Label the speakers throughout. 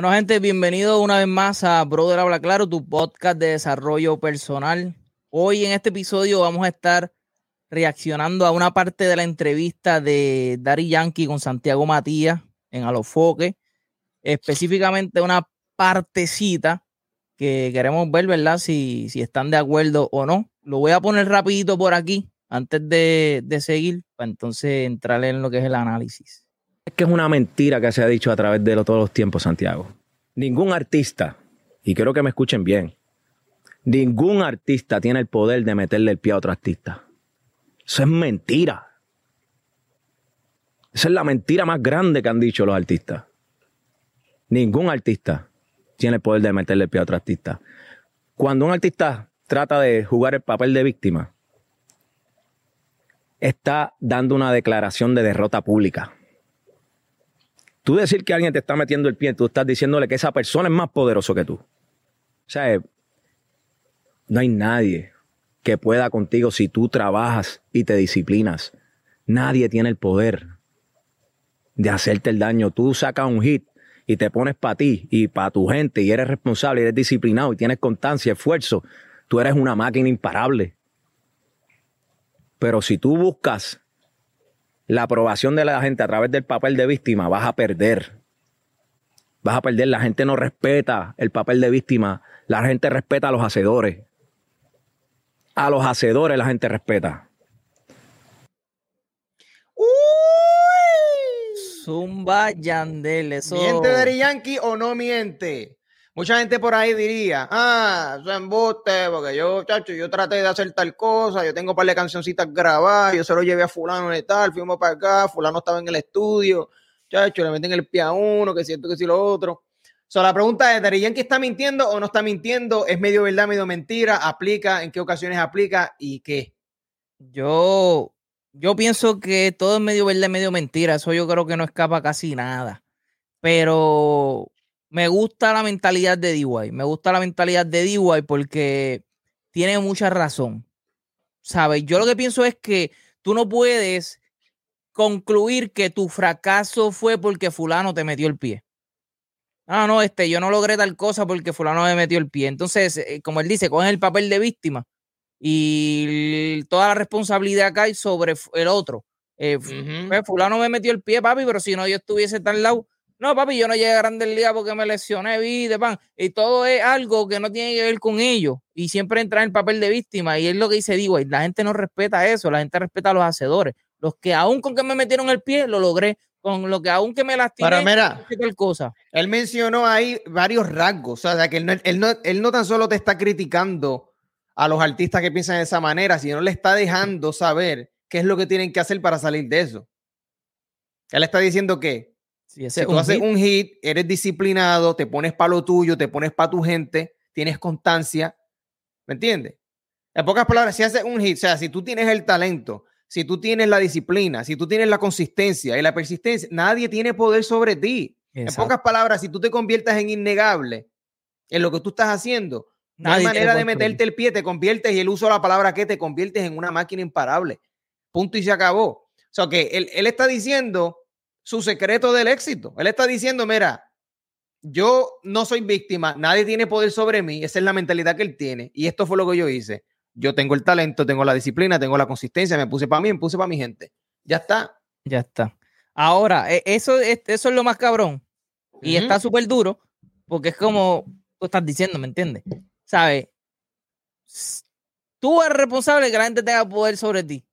Speaker 1: Bueno, gente, bienvenido una vez más a Brother Habla Claro, tu podcast de desarrollo personal. Hoy en este episodio vamos a estar reaccionando a una parte de la entrevista de Dari Yankee con Santiago Matías en Alofoque, específicamente una partecita que queremos ver, ¿verdad? Si, si están de acuerdo o no. Lo voy a poner rapidito por aquí antes de, de seguir, para entonces entrar en lo que es el análisis.
Speaker 2: Es que es una mentira que se ha dicho a través de todos los tiempos, Santiago. Ningún artista, y quiero que me escuchen bien, ningún artista tiene el poder de meterle el pie a otro artista. Eso es mentira. Esa es la mentira más grande que han dicho los artistas. Ningún artista tiene el poder de meterle el pie a otro artista. Cuando un artista trata de jugar el papel de víctima, está dando una declaración de derrota pública. Tú decir que alguien te está metiendo el pie, tú estás diciéndole que esa persona es más poderoso que tú. O sea, no hay nadie que pueda contigo si tú trabajas y te disciplinas. Nadie tiene el poder de hacerte el daño. Tú sacas un hit y te pones para ti y para tu gente y eres responsable eres disciplinado y tienes constancia, esfuerzo. Tú eres una máquina imparable. Pero si tú buscas la aprobación de la gente a través del papel de víctima, vas a perder. Vas a perder. La gente no respeta el papel de víctima. La gente respeta a los hacedores. A los hacedores la gente respeta.
Speaker 1: Uy, Zumba Yandel, eso.
Speaker 3: ¿Miente Daddy Yankee o no miente? Mucha gente por ahí diría, ah, eso es embuste, porque yo, chacho, yo traté de hacer tal cosa, yo tengo un par de cancioncitas grabadas, yo se lo llevé a fulano y tal, fuimos para acá, fulano estaba en el estudio, chacho, le meten el pie a uno, que siento que sí lo otro. So, la pregunta es, ¿Daddy Yankee está mintiendo o no está mintiendo? ¿Es medio verdad, medio mentira? ¿Aplica? ¿En qué ocasiones aplica? ¿Y qué?
Speaker 1: Yo, yo pienso que todo es medio verdad, medio mentira. Eso yo creo que no escapa casi nada. Pero me gusta la mentalidad de DY. Me gusta la mentalidad de DY porque tiene mucha razón. ¿Sabes? Yo lo que pienso es que tú no puedes concluir que tu fracaso fue porque fulano te metió el pie. Ah, no, este, yo no logré tal cosa porque fulano me metió el pie. Entonces, eh, como él dice, cogen el papel de víctima y toda la responsabilidad cae sobre el otro. Eh, pues, fulano me metió el pie, papi, pero si no yo estuviese tan lado, no, papi, yo no llegué a Grandes Ligas porque me lesioné, vi de pan. Y todo es algo que no tiene que ver con ellos. Y siempre entra en el papel de víctima. Y es lo que dice, digo, la gente no respeta eso, la gente respeta a los hacedores. Los que aún con que me metieron el pie, lo logré. Con lo que aún que me lastimé,
Speaker 3: Pero mira,
Speaker 1: tal cosa.
Speaker 3: Él mencionó ahí varios rasgos. O sea, que él no, él, no, él no tan solo te está criticando a los artistas que piensan de esa manera, sino le está dejando saber qué es lo que tienen que hacer para salir de eso. Él está diciendo que
Speaker 1: Sí,
Speaker 3: si tú haces un hit, eres disciplinado, te pones para lo tuyo, te pones para tu gente, tienes constancia, ¿me entiendes? En pocas palabras, si haces un hit, o sea, si tú tienes el talento, si tú tienes la disciplina, si tú tienes la consistencia y la persistencia, nadie tiene poder sobre ti. En pocas palabras, si tú te conviertas en innegable en lo que tú estás haciendo, no hay manera de meterte el pie, te conviertes, y el uso de la palabra que te conviertes en una máquina imparable. Punto y se acabó. O sea, que él, él está diciendo su secreto del éxito. Él está diciendo, mira, yo no soy víctima, nadie tiene poder sobre mí, esa es la mentalidad que él tiene. Y esto fue lo que yo hice. Yo tengo el talento, tengo la disciplina, tengo la consistencia, me puse para mí, me puse para mi gente. Ya está.
Speaker 1: Ya está. Ahora, e, eso, eso es lo más cabrón. Y está súper duro, porque es como tú estás diciendo, ¿me entiendes? ¿Sabes? Tú eres responsable de que la gente tenga poder sobre ti.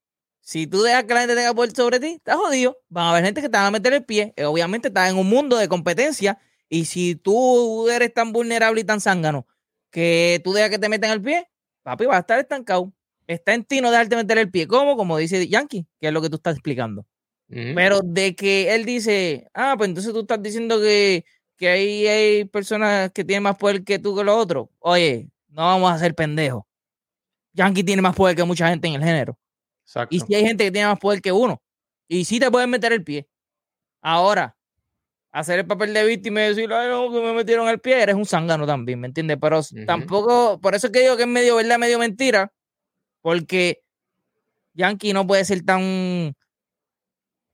Speaker 1: Si tú dejas que la gente tenga poder sobre ti, estás jodido. Van a haber gente que te va a meter el pie. Eh, obviamente estás en un mundo de competencia. Y si tú eres tan vulnerable y tan zángano que tú dejas que te metan el pie, papi, vas a estar estancado. Está en ti no dejarte meter el pie. ¿Cómo? Como dice Yankee, que es lo que tú estás explicando. Mm. Pero de que él dice, ah, pues entonces tú estás diciendo que, que ahí hay personas que tienen más poder que tú que los otros. Oye, no vamos a ser pendejos. Yankee tiene más poder que mucha gente en el género.
Speaker 3: Exacto.
Speaker 1: Y si hay gente que tiene más poder que uno. Y sí te pueden meter el pie. Ahora, hacer el papel de víctima y decir, ay, no, que me metieron el pie, eres un zángano también, ¿me entiendes? Pero tampoco, por eso es que digo que es medio verdad, medio mentira, porque Yankee no puede ser tan,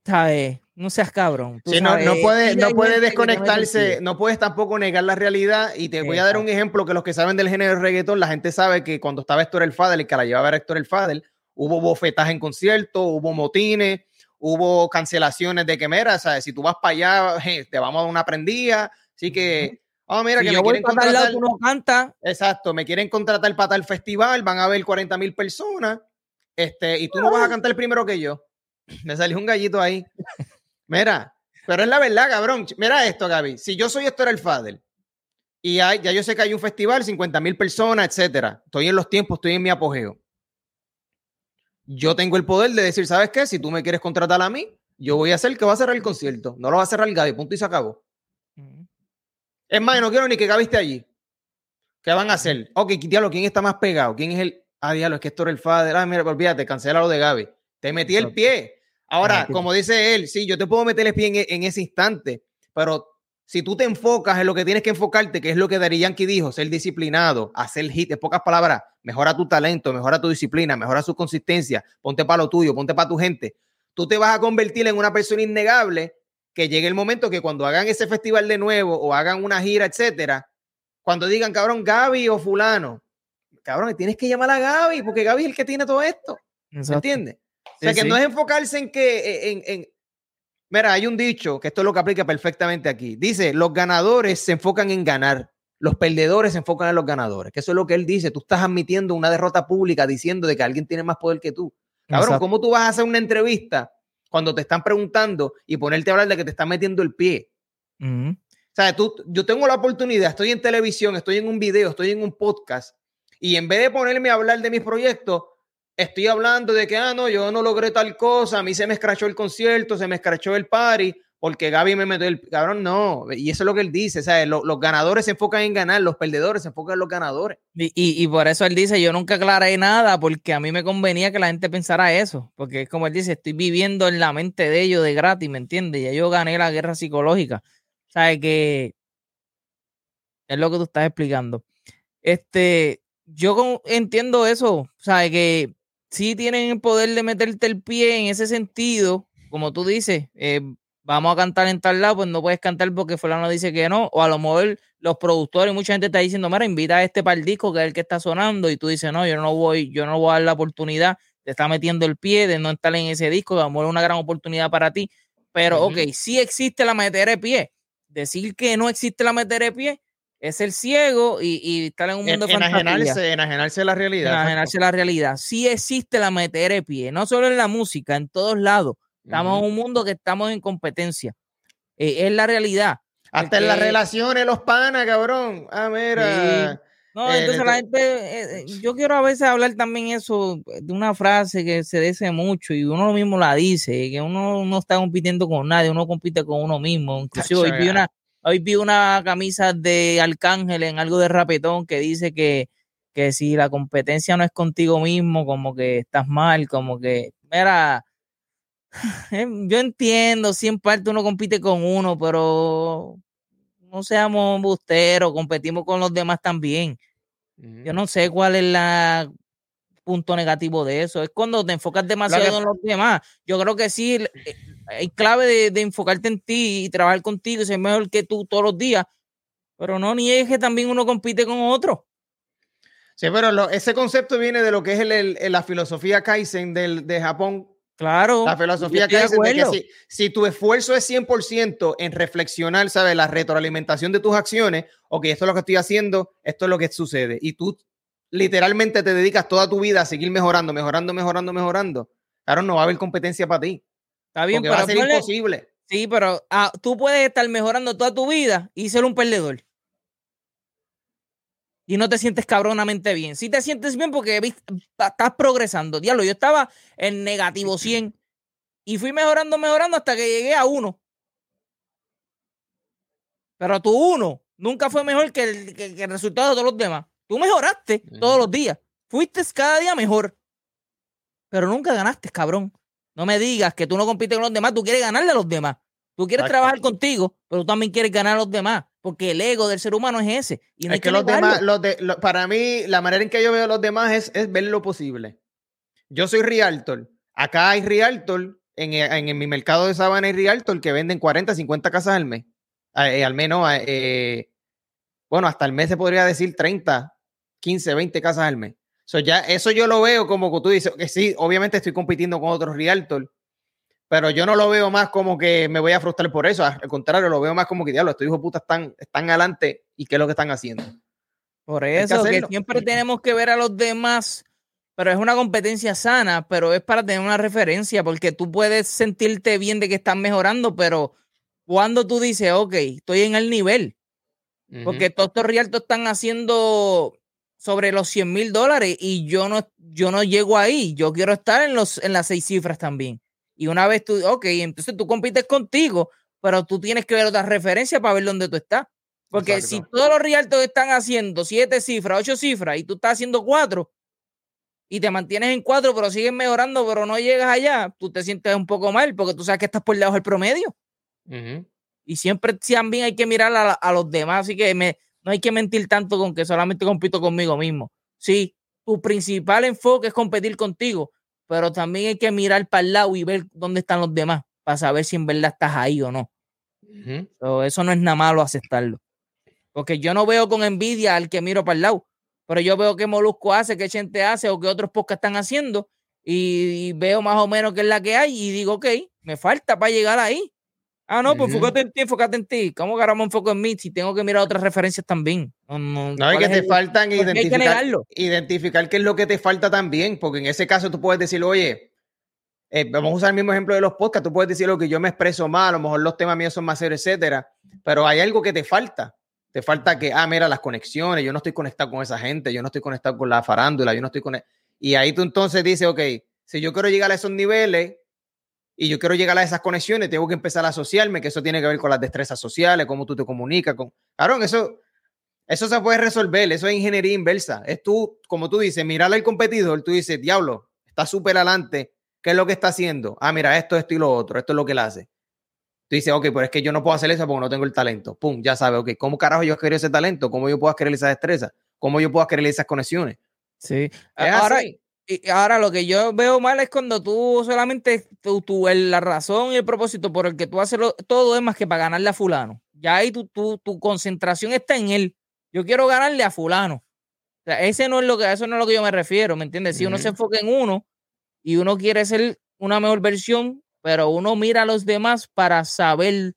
Speaker 1: ¿sabes? no seas cabrón.
Speaker 3: Sí, no, no puede, no puede desconectarse, no puedes tampoco negar la realidad. Y te voy a dar un ejemplo que los que saben del género de reggaetón, la gente sabe que cuando estaba Héctor el Fadel, y que la llevaba a Héctor el Fadel, hubo bofetaje en conciertos, hubo motines, hubo cancelaciones de que, mira, ¿sabes? si tú vas para allá, te vamos a dar una prendida. Así que, oh, mira, que me quieren contratar.
Speaker 1: canta.
Speaker 3: Exacto, me quieren contratar para tal festival, van a ver 40 mil personas, este, y tú no vas a cantar primero que yo. Me salió un gallito ahí. Mira, pero es la verdad, cabrón. Mira esto, Gaby. Si yo soy Héctor el Fadel y hay, ya yo sé que hay un festival, 50 mil personas, etcétera. Estoy en los tiempos, estoy en mi apogeo. Yo tengo el poder de decir, ¿sabes qué? Si tú me quieres contratar a mí, yo voy a hacer que va a cerrar el concierto. No lo va a cerrar Gaby, punto y se acabó. Es más, no quiero ni que Gaby esté allí. ¿Qué van a hacer? Ok, diablo, ¿quién está más pegado? ¿Quién es el. Ah, diablo, es que Héctor el Fadel. Ah, mira, olvídate, cancela lo de Gaby. Te metí el pie. Ahora, como dice él, sí, yo te puedo meter el pie en, ese instante, pero si tú te enfocas en lo que tienes que enfocarte, que es lo que Dari Yankee dijo, ser disciplinado, hacer hit, en pocas palabras, mejora tu talento, mejora tu disciplina, mejora su consistencia, ponte para lo tuyo, ponte para tu gente, tú te vas a convertir en una persona innegable que llegue el momento que cuando hagan ese festival de nuevo o hagan una gira, etcétera, cuando digan, cabrón, Gaby o fulano, cabrón, tienes que llamar a Gaby porque Gaby es el que tiene todo esto. ¿Se entiende? o sea, que no es enfocarse en que, e, en, en, mira, hay un dicho, que esto es lo que aplica perfectamente aquí. Dice, los ganadores se enfocan en ganar, los perdedores se enfocan en los ganadores, que eso es lo que él dice. Tú estás admitiendo una derrota pública diciendo de que alguien tiene más poder que tú. Cabrón, ¿cómo tú vas a hacer una entrevista cuando te están preguntando y ponerte a hablar de que te están metiendo el pie? O sea, tú, yo tengo la oportunidad, estoy en televisión, estoy en un video, estoy en un podcast, y en vez de ponerme a hablar de mis proyectos, estoy hablando de que, ah, no, yo no logré tal cosa, a mí se me escrachó el concierto, se me escrachó el party, porque Gaby me metió el cabrón, no, y eso es lo que él dice, o sea, los ganadores se enfocan en ganar, los perdedores se enfocan en los ganadores.
Speaker 1: Y, y, por eso él dice, yo nunca aclaré nada, porque a mí me convenía que la gente pensara eso, porque es como él dice, estoy viviendo en la mente de ellos de gratis, ¿me entiendes? Ya yo gané la guerra psicológica, sea, que es lo que tú estás explicando. Este, yo entiendo eso, sea, que sí tienen el poder de meterte el pie en ese sentido, como tú dices, eh, vamos a cantar en tal lado, pues no puedes cantar porque fulano dice que no, o a lo mejor los productores, mucha gente está diciendo, mira, invita a este para el disco que es el que está sonando, y tú dices, no, yo no voy, yo no voy a dar la oportunidad de estar metiendo el pie, de no estar en ese disco, a lo mejor es una gran oportunidad para ti, pero ok, sí existe la meter de pie, decir que no existe la meter de pie es el ciego y, estar en un mundo
Speaker 3: en, enajenarse, enajenarse la realidad.
Speaker 1: Enajenarse la realidad. Sí existe la meter de pie, no solo en la música, en todos lados. Estamos en un mundo que estamos en competencia. Eh, es la realidad.
Speaker 3: Hasta en las relaciones, los panas, cabrón. Ah, mira.
Speaker 1: No, eh, entonces la gente, eh, yo quiero a veces hablar también eso de una frase que se dice mucho y uno mismo la dice, que uno no está compitiendo con nadie, uno compite con uno mismo. Inclusive hoy vi una, Hoy vi una camisa de Arcángel en algo de rapetón que dice que, que si la competencia no es contigo mismo, como que estás mal, como que, mira, em, yo entiendo, si en parte uno compite con uno, pero no seamos busteros, competimos con los demás también. Yo no sé cuál es la punto negativo de eso. Es cuando te enfocas demasiado en los demás. Yo creo que sí, eh, hay clave de, enfocarte en ti y trabajar contigo y ser mejor que tú todos los días, pero no niegues que también uno compite con otro.
Speaker 3: Sí, pero ese concepto viene de lo que es la filosofía Kaizen del, de Japón.
Speaker 1: Claro.
Speaker 3: La filosofía Kaizen de que si, tu esfuerzo es 100% en reflexionar, ¿sabes? La retroalimentación de tus acciones, ok, esto es lo que estoy haciendo, esto es lo que sucede. Y tú literalmente te dedicas toda tu vida a seguir mejorando, mejorando, mejorando, mejorando. Claro, no va a haber competencia para ti.
Speaker 1: Está bien,
Speaker 3: pero va a ser imposible.
Speaker 1: Sí, pero ah, tú puedes estar mejorando toda tu vida y ser un perdedor. Y no te sientes cabronamente bien. Si te sientes bien porque estás progresando. Diablo, yo estaba en negativo 100 y fui mejorando, mejorando hasta que llegué a uno. Pero tu uno nunca fue mejor que el, resultado de todos los demás. Tú mejoraste todos los días. Fuiste cada día mejor. Pero nunca ganaste, cabrón. No me digas que tú no compites con los demás, tú quieres ganarle a los demás. Tú quieres trabajar contigo, pero tú también quieres ganar a los demás, porque el ego del ser humano es ese.
Speaker 3: Y es que, los demás, los de, para mí, la manera en que yo veo a los demás es, es ver lo posible. Yo soy Realtor. Acá hay Realtor en, en, mi mercado de Sabana y Rialto, el que venden 40, 50 casas al mes. Eh, al menos, eh, bueno, hasta el mes se podría decir 30, 15, 20 casas al mes. So ya, eso yo lo veo como que tú dices, que sí, obviamente estoy compitiendo con otros Realtor, pero yo no lo veo más como que me voy a frustrar por eso. Al contrario, lo veo más como que, diablo, estos hijos putas están, están adelante y qué es lo que están haciendo.
Speaker 1: Por eso, que, siempre tenemos que ver a los demás, pero es una competencia sana, pero es para tener una referencia, porque tú puedes sentirte bien de que están mejorando, pero cuando tú dices, ok, estoy en el nivel, porque todos estos realtos están haciendo sobre los 100 mil dólares y yo no, yo no llego ahí, yo quiero estar en, los, en las seis cifras también. Y una vez tú, ok, entonces tú compites contigo, pero tú tienes que ver otras referencias para ver dónde tú estás. Porque si todos los realtos están haciendo siete cifras, ocho cifras, y tú estás haciendo cuatro, y te mantienes en cuatro, pero sigues mejorando, pero no llegas allá, tú te sientes un poco mal porque tú sabes que estás por debajo del promedio. Y siempre también hay que mirar a, los demás, así que me, no hay que mentir tanto con que solamente compito conmigo mismo. Sí, tu principal enfoque es competir contigo, pero también hay que mirar para el lado y ver dónde están los demás para saber si en verdad estás ahí o no. eso no es nada malo aceptarlo. Porque yo no veo con envidia al que miro para el lado, pero yo veo qué Molusco hace, qué Chente hace o qué otros podcasts están haciendo y, veo más o menos qué es la que hay y digo, ok, me falta para llegar ahí. Ah, no, pues enfócate en ti, enfócate en ti. ¿Cómo que ahora me enfoco en mí si tengo que mirar otras referencias también?
Speaker 3: No, no, es que te faltan identificar, identificar qué es lo que te falta también, porque en ese caso tú puedes decir, oye, eh, vamos a usar el mismo ejemplo de los podcasts, tú puedes decir lo que yo me expreso mal, a lo mejor los temas míos son más serios, etcétera, pero hay algo que te falta. Te falta que, ah, mira, las conexiones, yo no estoy conectado con esa gente, yo no estoy conectado con la farándula, yo no estoy con... Y ahí tú entonces dices, ok, si yo quiero llegar a esos niveles y yo quiero llegar a esas conexiones, tengo que empezar a asociarme, que eso tiene que ver con las destrezas sociales, cómo tú te comunicas con... Claro, eso, eso se puede resolver, eso es ingeniería inversa. Es tú, como tú dices, mirar al competidor, tú dices, diablo, está súper adelante, ¿qué es lo que está haciendo? Ah, mira, esto, esto y lo otro, esto es lo que él hace. Tú dices, ok, pero es que yo no puedo hacer eso porque no tengo el talento. Pum, ya sabes, ok, ¿cómo carajo yo adquiero ese talento? ¿Cómo yo puedo adquirir esa destreza? ¿Cómo yo puedo adquirir esas conexiones?
Speaker 1: Sí. Ahora, y ahora lo que yo veo mal es cuando tú solamente tú, la razón y el propósito por el que tú haces todo es más que para ganarle a fulano. Ya ahí tu, tu, tu concentración está en él. Yo quiero ganarle a fulano. O sea, ese no es lo que, eso no es lo que yo me refiero, ¿me entiendes? Si uno se enfoca en uno y uno quiere ser una mejor versión, pero uno mira a los demás para saber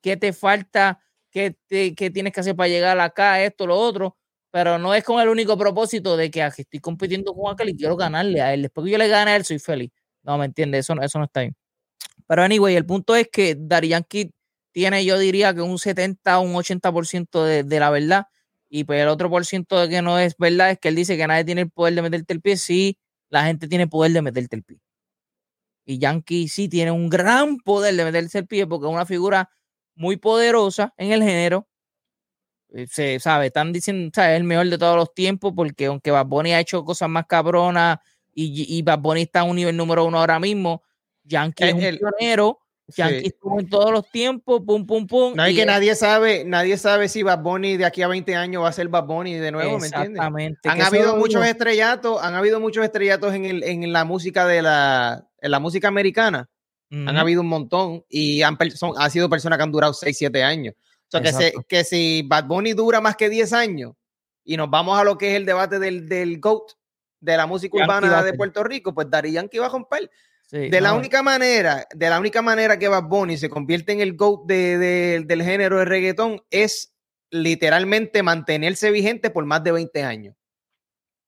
Speaker 1: qué te falta, qué, qué tienes que hacer para llegar acá, esto, lo otro pero no es con el único propósito de que aquí estoy compitiendo con aquel y quiero ganarle a él. Después que yo le gane a él, soy feliz. No, ¿me entiendes? Eso, eso no está bien. Pero anyway, el punto es que Dari Yankee tiene, yo diría que un 70 o un 80% de, de la verdad. Y pues el otro por ciento de que no es verdad es que él dice que nadie tiene el poder de meterte el pie. Sí, la gente tiene poder de meterte el pie. Y Yankee sí tiene un gran poder de meterse el pie porque es una figura muy poderosa en el género se sabe, están diciendo, es el mejor de todos los tiempos, porque aunque Bad Bunny ha hecho cosas más cabronas y, y Bad Bunny está a un nivel número uno ahora mismo, Yankee es, un pionero, Yankee estuvo en todos los tiempos, pum, pum, pum.
Speaker 3: No, hay que nadie sabe, nadie sabe si Bad Bunny de aquí a 20 años va a ser Bad Bunny de nuevo, ¿me entiendes? Han habido muchos estrellatos, han habido muchos estrellatos en, el, en la música de la, en la música americana. Han habido un montón y han, son, han sido personas que han durado 6, 7 años. O sea, que, si Bad Bunny dura más que 10 años y nos vamos a lo que es el debate del, del GOAT, de la música urbana de Puerto Rico, pues Dari Yankee va a romper. de la única manera, de la única manera que Bad Bunny se convierte en el GOAT de, del género de reggaetón es literalmente mantenerse vigente por más de 20 años.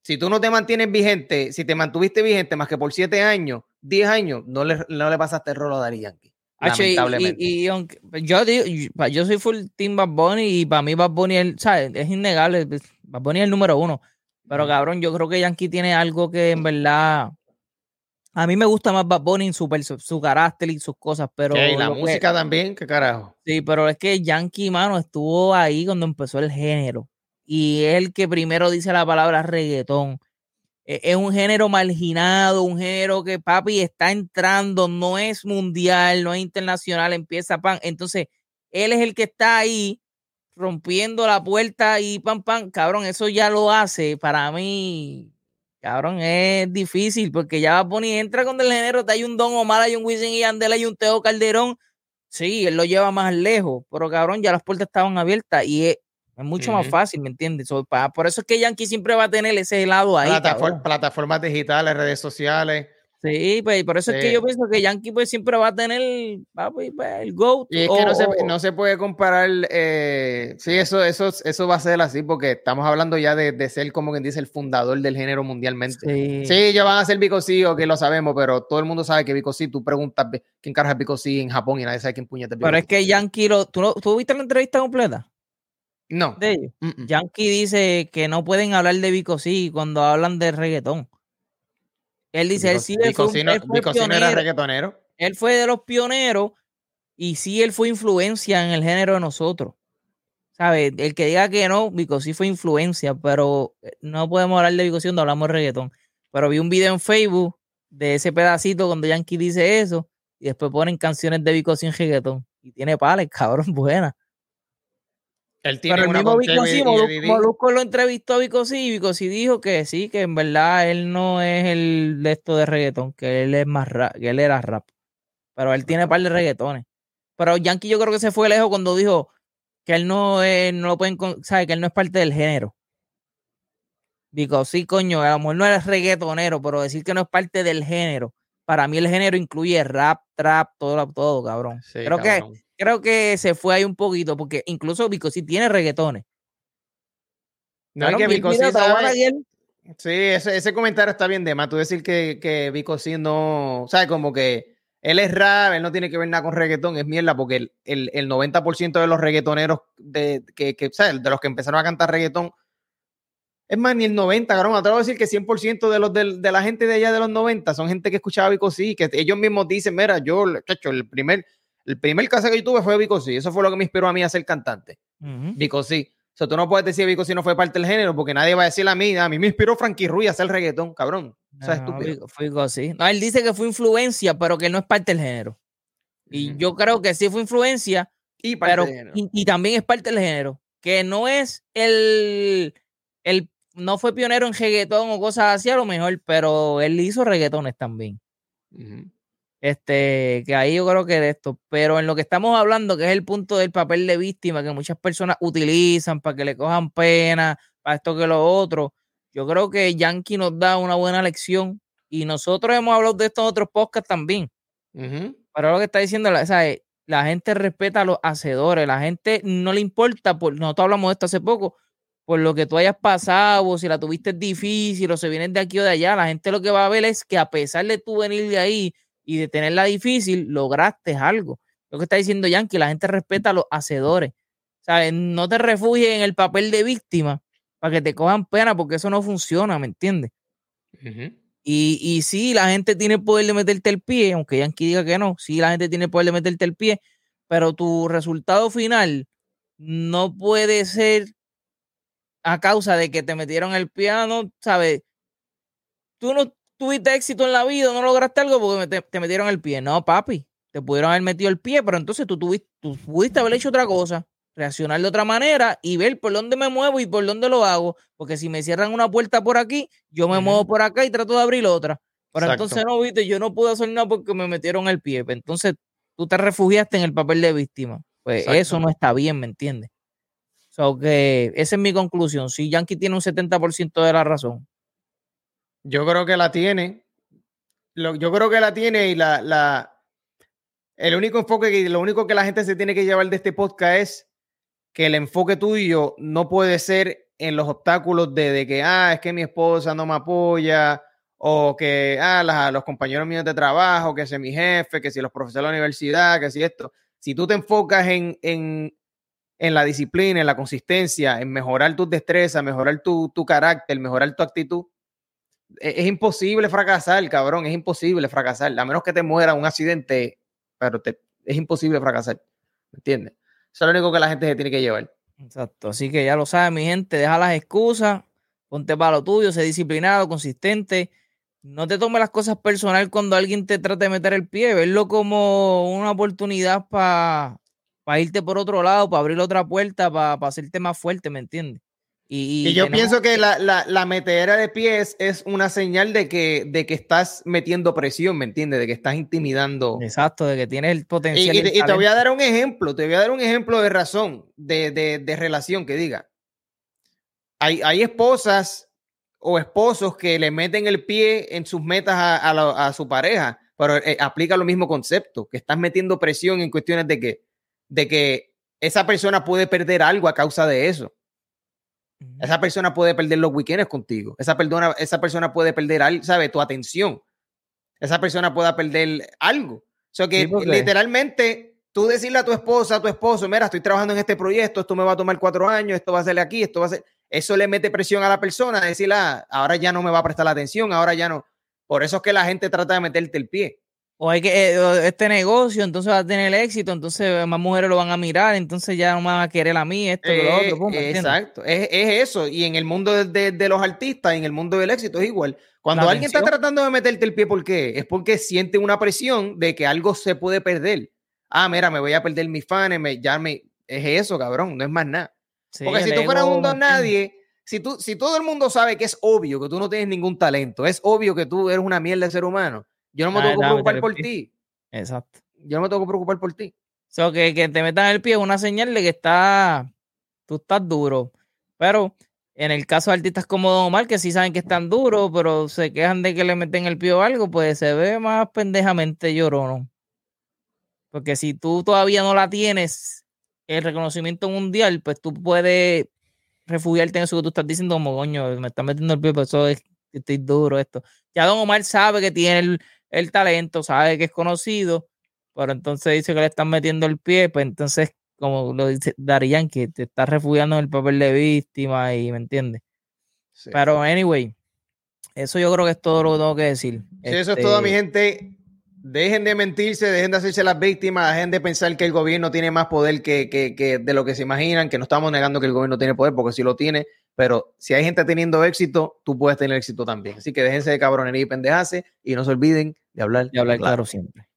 Speaker 3: Si tú no te mantienes vigente, si te mantuviste vigente más que por 7 años, 10 años, no le, no le pasaste el rolo a Dari Yankee.
Speaker 1: Y, yo, yo soy full team Bad Bunny y para mí Bad Bunny es, es innegable. Pues, Bad Bunny es el número uno. Pero cabrón, yo creo que Yankee tiene algo que en verdad. A mí me gusta más Bad Bunny en su, su, carácter y sus cosas, pero.
Speaker 3: y la música también, qué carajo.
Speaker 1: Sí, pero es que Yankee, mano, estuvo ahí cuando empezó el género. Y es el que primero dice la palabra reggaetón. E, es un género marginado, un género que papi está entrando, no es mundial, no es internacional, empieza pan. Entonces, él es el que está ahí rompiendo la puerta y pam, pam, cabrón, eso ya lo hace para mí Cabrón, es difícil porque ya va a poner, entra con el género, te hay un Don Omar, hay un Wisin y Andela, hay un Teo Calderón. Sí, él lo lleva más lejos, pero cabrón, ya las puertas estaban abiertas y es, mucho más fácil, ¿me entiendes? por eso es que Yankee siempre va a tener ese lado ahí.
Speaker 3: plataformas digitales, redes sociales.
Speaker 1: Sí, pues por eso es que yo pienso que Yankee pues siempre va a tener pues, el GOAT.
Speaker 3: Y es que no, se, no, se, puede comparar, eh, sí, eso, eso, eso va a ser así porque estamos hablando ya de, de, ser como quien dice el fundador del género mundialmente. Sí, sí ya van a ser Vico o que lo sabemos, pero todo el mundo sabe que Vico tú preguntas quién carga Vico en Japón y nadie sabe quién puñete
Speaker 1: Pero es que Yankee, lo, ¿tú, ¿tú viste la entrevista completa?
Speaker 3: No.
Speaker 1: De ellos. Yankee dice que no pueden hablar de Vico cuando hablan de reggaetón. Él dice, él sí fue,
Speaker 3: era reggaetonero.
Speaker 1: Él fue de los pioneros y sí él fue influencia en el género de nosotros. ¿Sabes? El que diga que no, Vico sí fue influencia, pero eh, no podemos hablar de Vico cuando hablamos de reggaetón. Pero vi un video en Facebook de ese pedacito cuando Yankee dice eso y después ponen canciones de Vico en reggaetón. Y tiene pales, cabrón, buena.
Speaker 3: Él tiene Pero el mismo Vicosí,
Speaker 1: Molusco, lo entrevistó a Vicosí y Vicosí dijo que sí, que en verdad él no es el de esto de reggaetón, que él es más rap, que él era rap. Pero él tiene un par de reggaetones. Pero Yankee yo creo que se fue lejos cuando dijo que él no, es, no lo pueden, sabe que él no es parte del género. Vicosí, coño, a lo mejor no es reggaetonero, pero decir que no es parte del género. Para mí el género incluye rap, trap, todo, todo, cabrón. creo que creo que se fue ahí un poquito, porque incluso Vico sí tiene reggaetones.
Speaker 3: No, hay que Vico sí Sí, ese, comentario está bien de más. Tú decir que, que no, ¿sabes? Como que él es rap, él no tiene que ver nada con reggaetón, es mierda, porque el, el, el 90% de los reggaetoneros de, que, que, ¿sabes? de los que empezaron a cantar reggaetón, es más, ni el 90, cabrón. Atrevo a decir que 100% de, los de, de, la gente de allá de los 90 son gente que escuchaba Vico sí, que ellos mismos dicen, mira, yo, hecho, el primer, el primer caso que yo tuve fue Vico sí. Eso fue lo que me inspiró a mí a ser cantante. Vico sí. O sea, tú no puedes decir Vico sí no fue parte del género porque nadie va a decir a mí. A mí me inspiró Frankie Ruiz a hacer reggaetón, cabrón. O sea, estúpido.
Speaker 1: Vico sí. No, él dice que fue influencia, pero que no es parte del género. Y yo creo que sí fue influencia, y, pero, y, también es parte del género. Que no es el, el. No fue pionero en reggaetón o cosas así, a lo mejor, pero él hizo reggaetones también. Este, que ahí yo creo que de esto, pero en lo que estamos hablando, que es el punto del papel de víctima que muchas personas utilizan para que le cojan pena, para esto que lo otro, yo creo que Yankee nos da una buena lección y nosotros hemos hablado de esto en otros podcasts también. Pero lo que está diciendo, la, la gente respeta a los hacedores, la gente no le importa, por, nosotros hablamos de esto hace poco, por lo que tú hayas pasado, o si la tuviste difícil, o se vienen de aquí o de allá, la gente lo que va a ver es que a pesar de tú venir de ahí, y de tenerla difícil, lograste algo. Lo que está diciendo Yankee, la gente respeta a los hacedores. ¿Sabes? No te refugies en el papel de víctima para que te cojan pena, porque eso no funciona, ¿me entiendes? y, y sí, la gente tiene el poder de meterte el pie, aunque Yankee diga que no, sí, la gente tiene el poder de meterte el pie, pero tu resultado final no puede ser a causa de que te metieron el piano, ¿sabes? Tú no, tuviste éxito en la vida, no lograste algo porque te, metieron el pie. No, papi, te pudieron haber metido el pie, pero entonces tú, tuviste, tú pudiste haber hecho otra cosa, reaccionar de otra manera y ver por dónde me muevo y por dónde lo hago. Porque si me cierran una puerta por aquí, yo me muevo por acá y trato de abrir otra. Pero entonces no, viste, yo no pude hacer nada porque me metieron el pie. Entonces tú te refugiaste en el papel de víctima. Pues eso no está bien, ¿me entiendes? So que esa es mi conclusión. Si Yankee tiene un 70% de la razón,
Speaker 3: yo creo que la tiene. yo creo que la tiene y la, la, el único enfoque y lo único que la gente se tiene que llevar de este podcast es que el enfoque tuyo no puede ser en los obstáculos de que, ah, es que mi esposa no me apoya, o que, ah, los compañeros míos de trabajo, que si mi jefe, que si los profesores de la universidad, que si esto. Si tú te enfocas en, en, en la disciplina, en la consistencia, en mejorar tus destrezas, mejorar tu, tu carácter, mejorar tu actitud, es, imposible fracasar, cabrón, es imposible fracasar, a menos que te muera un accidente, pero te, es imposible fracasar, ¿me entiendes? Eso es lo único que la gente se tiene que llevar.
Speaker 1: Exacto, así que ya lo sabe mi gente, deja las excusas, ponte para lo tuyo, sé disciplinado, consistente, no te tomes las cosas personal cuando alguien te trate de meter el pie, verlo como una oportunidad para irte por otro lado, para abrir otra puerta, para hacerte más fuerte, ¿me entiendes?
Speaker 3: Y, yo pienso que la, la, la, metedera de pies es una señal de que, de que estás metiendo presión, ¿me entiendes? De que estás intimidando.
Speaker 1: Exacto, de que tienes el potencial.
Speaker 3: Y, te voy a dar un ejemplo, te voy a dar un ejemplo de razón, de, de, de relación que diga. Hay, hay, esposas o esposos que le meten el pie en sus metas a, a, su pareja, pero eh, aplica lo mismo concepto, que estás metiendo presión en cuestiones de que, de que esa persona puede perder algo a causa de eso. Esa persona puede perder los weekends contigo. Esa, persona, esa persona puede perder, ¿sabe? Tu atención. Esa persona puede perder algo. O sea que literalmente tú decirle a tu esposa, a tu esposo, mira, estoy trabajando en este proyecto, esto me va a tomar cuatro años, esto va a ser aquí, esto va a ser... Eso le mete presión a la persona, decirle, ah, ahora ya no me va a prestar la atención, ahora ya no. Por eso es que la gente trata de meterte el pie
Speaker 1: o hay que eh, este negocio, entonces va a tener éxito, entonces más mujeres lo van a mirar, entonces ya no van a querer a mí, esto, lo
Speaker 3: otro. Pum, exacto, es, eso. Y en el mundo de, los artistas, en el mundo del éxito es igual. Cuando alguien está tratando de meterte el pie, ¿por qué? Es porque siente una presión de que algo se puede perder. Ah, mira, me voy a perder mis fans, me, ya me, es eso, cabrón, no es más nada. porque si tú fueras un don nadie, si, tú, si todo el mundo sabe que es obvio que tú no tienes ningún talento, es obvio que tú eres una mierda de ser humano yo no me tengo que preocupar por ti.
Speaker 1: Exacto.
Speaker 3: Yo no me tengo que preocupar por ti.
Speaker 1: So, que, que te metan el pie es una señal de que está, tú estás duro. Pero en el caso de artistas como Don Omar, que sí saben que están duros, pero se quejan de que le meten el pie o algo, pues se ve más pendejamente llorón. Porque si tú todavía no la tienes, el reconocimiento mundial, pues tú puedes refugiarte en eso que tú estás diciendo, como coño, me están metiendo el pie, pero eso es estoy duro esto. Ya Don Omar sabe que tiene el, el talento, sabe que es conocido, pero entonces dice que le están metiendo el pie, pues entonces, como lo dice Darían, que te está refugiando en el papel de víctima y me entiendes. Pero, anyway, eso yo creo que es todo lo que tengo que decir.
Speaker 3: eso es todo, mi este gente. Dejen de mentirse, dejen de hacerse las víctimas, dejen de pensar que el gobierno tiene más poder que, que, que de lo que se imaginan, que no estamos negando que el gobierno tiene poder, porque sí lo tiene, pero si hay gente teniendo éxito, tú puedes tener éxito también. Así que déjense de cabronería y pendejase y no se olviden de hablar.
Speaker 1: De hablar claro siempre.